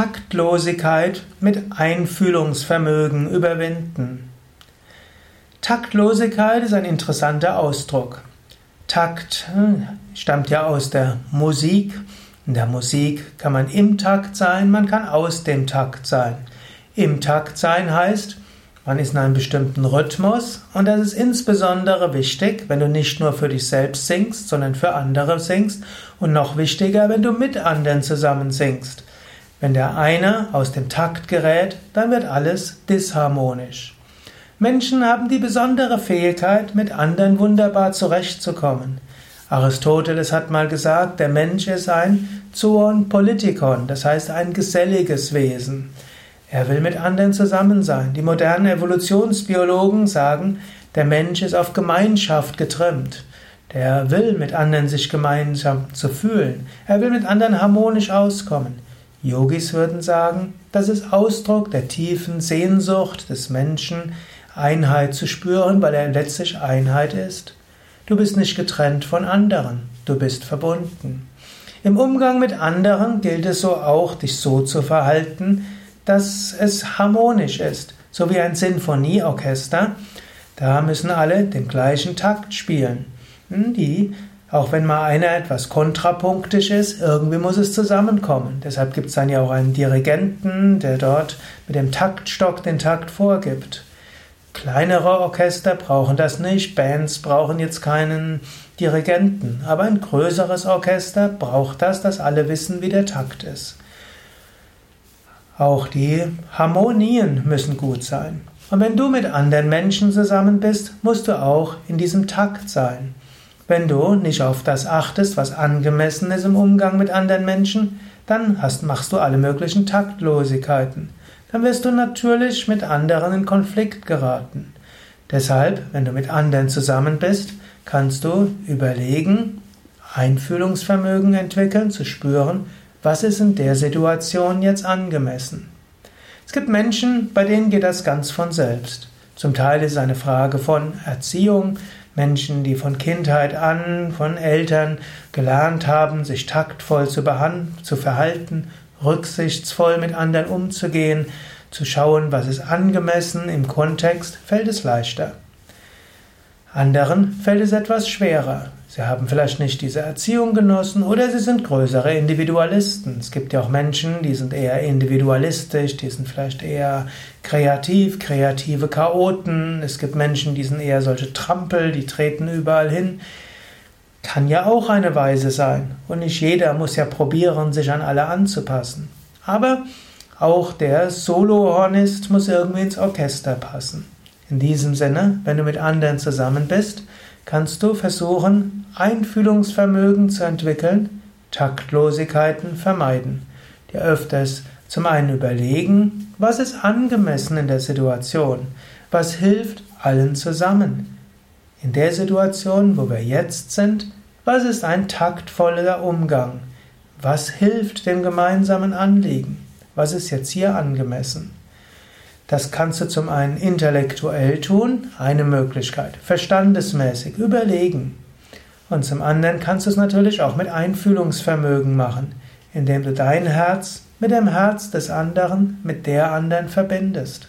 Taktlosigkeit mit Einfühlungsvermögen überwinden. Taktlosigkeit ist ein interessanter Ausdruck. Takt hm, stammt ja aus der Musik. In der Musik kann man im Takt sein, man kann aus dem Takt sein. Im Takt sein heißt, man ist in einem bestimmten Rhythmus und das ist insbesondere wichtig, wenn du nicht nur für dich selbst singst, sondern für andere singst und noch wichtiger, wenn du mit anderen zusammen singst. Wenn der eine aus dem Takt gerät, dann wird alles disharmonisch. Menschen haben die besondere Fähigkeit, mit anderen wunderbar zurechtzukommen. Aristoteles hat mal gesagt, der Mensch ist ein Zoon Politikon, das heißt ein geselliges Wesen. Er will mit anderen zusammen sein. Die modernen Evolutionsbiologen sagen, der Mensch ist auf Gemeinschaft getrimmt. Der will mit anderen sich gemeinsam zu fühlen. Er will mit anderen harmonisch auskommen. Yogis würden sagen, das ist Ausdruck der tiefen Sehnsucht des Menschen, Einheit zu spüren, weil er letztlich Einheit ist. Du bist nicht getrennt von anderen, du bist verbunden. Im Umgang mit anderen gilt es so auch, dich so zu verhalten, dass es harmonisch ist, so wie ein Sinfonieorchester. Da müssen alle den gleichen Takt spielen. Hm, die auch wenn mal einer etwas kontrapunktisch ist, irgendwie muss es zusammenkommen. Deshalb gibt es dann ja auch einen Dirigenten, der dort mit dem Taktstock den Takt vorgibt. Kleinere Orchester brauchen das nicht, Bands brauchen jetzt keinen Dirigenten, aber ein größeres Orchester braucht das, dass alle wissen, wie der Takt ist. Auch die Harmonien müssen gut sein. Und wenn du mit anderen Menschen zusammen bist, musst du auch in diesem Takt sein. Wenn du nicht auf das achtest, was angemessen ist im Umgang mit anderen Menschen, dann hast, machst du alle möglichen Taktlosigkeiten. Dann wirst du natürlich mit anderen in Konflikt geraten. Deshalb, wenn du mit anderen zusammen bist, kannst du überlegen, Einfühlungsvermögen entwickeln, zu spüren, was ist in der Situation jetzt angemessen. Es gibt Menschen, bei denen geht das ganz von selbst. Zum Teil ist es eine Frage von Erziehung, Menschen, die von Kindheit an, von Eltern gelernt haben, sich taktvoll zu, zu verhalten, rücksichtsvoll mit anderen umzugehen, zu schauen, was ist angemessen im Kontext, fällt es leichter. Anderen fällt es etwas schwerer. Sie haben vielleicht nicht diese Erziehung genossen oder sie sind größere Individualisten. Es gibt ja auch Menschen, die sind eher individualistisch, die sind vielleicht eher kreativ, kreative Chaoten. Es gibt Menschen, die sind eher solche Trampel, die treten überall hin. Kann ja auch eine Weise sein. Und nicht jeder muss ja probieren, sich an alle anzupassen. Aber auch der Solohornist muss irgendwie ins Orchester passen. In diesem Sinne, wenn du mit anderen zusammen bist, kannst du versuchen, Einfühlungsvermögen zu entwickeln, Taktlosigkeiten vermeiden. Dir öfters zum einen überlegen, was ist angemessen in der Situation, was hilft allen zusammen. In der Situation, wo wir jetzt sind, was ist ein taktvoller Umgang? Was hilft dem gemeinsamen Anliegen? Was ist jetzt hier angemessen? Das kannst du zum einen intellektuell tun, eine Möglichkeit, verstandesmäßig überlegen. Und zum anderen kannst du es natürlich auch mit Einfühlungsvermögen machen, indem du dein Herz mit dem Herz des anderen, mit der anderen verbindest.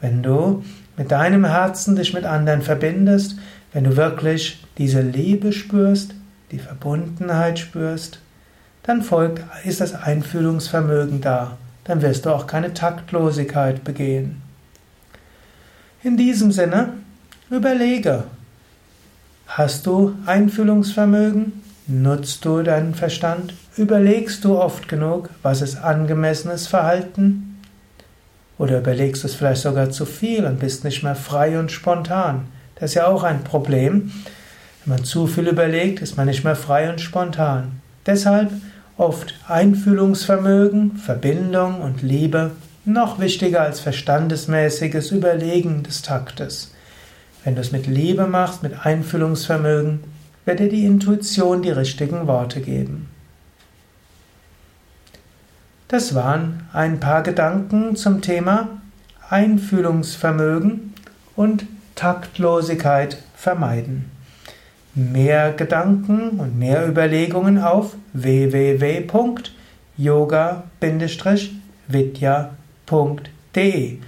Wenn du mit deinem Herzen dich mit anderen verbindest, wenn du wirklich diese Liebe spürst, die Verbundenheit spürst, dann folgt, ist das Einfühlungsvermögen da dann wirst du auch keine Taktlosigkeit begehen. In diesem Sinne, überlege, hast du Einfühlungsvermögen? Nutzt du deinen Verstand? Überlegst du oft genug, was ist angemessenes Verhalten? Oder überlegst du es vielleicht sogar zu viel und bist nicht mehr frei und spontan? Das ist ja auch ein Problem. Wenn man zu viel überlegt, ist man nicht mehr frei und spontan. Deshalb oft Einfühlungsvermögen, Verbindung und Liebe noch wichtiger als verstandesmäßiges Überlegen des Taktes. Wenn du es mit Liebe machst, mit Einfühlungsvermögen, wird dir die Intuition die richtigen Worte geben. Das waren ein paar Gedanken zum Thema Einfühlungsvermögen und Taktlosigkeit vermeiden. Mehr Gedanken und mehr Überlegungen auf www.yoga-vidya.de yoga-vidya.de.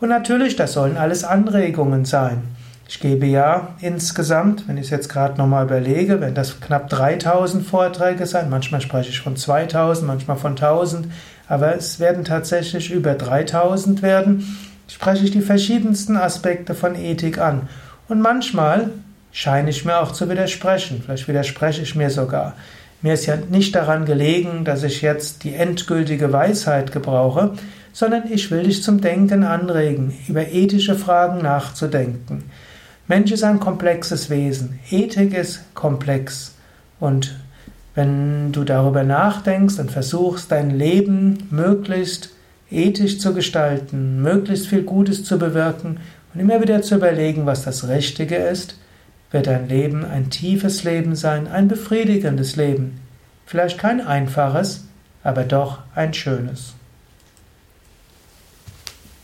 Und natürlich, das sollen alles Anregungen sein. Ich gebe ja insgesamt, wenn ich es jetzt gerade nochmal überlege, wenn das knapp 3000 Vorträge sind, manchmal spreche ich von 2000, manchmal von 1000, aber es werden tatsächlich über 3000 werden, spreche ich die verschiedensten Aspekte von Ethik an. Und manchmal scheine ich mir auch zu widersprechen, vielleicht widerspreche ich mir sogar. Mir ist ja nicht daran gelegen, dass ich jetzt die endgültige Weisheit gebrauche, sondern ich will dich zum Denken anregen, über ethische Fragen nachzudenken. Mensch ist ein komplexes Wesen. Ethik ist komplex. Und wenn du darüber nachdenkst und versuchst, dein Leben möglichst ethisch zu gestalten, möglichst viel Gutes zu bewirken und immer wieder zu überlegen, was das Richtige ist, wird dein Leben ein tiefes Leben sein, ein befriedigendes Leben. Vielleicht kein einfaches, aber doch ein schönes.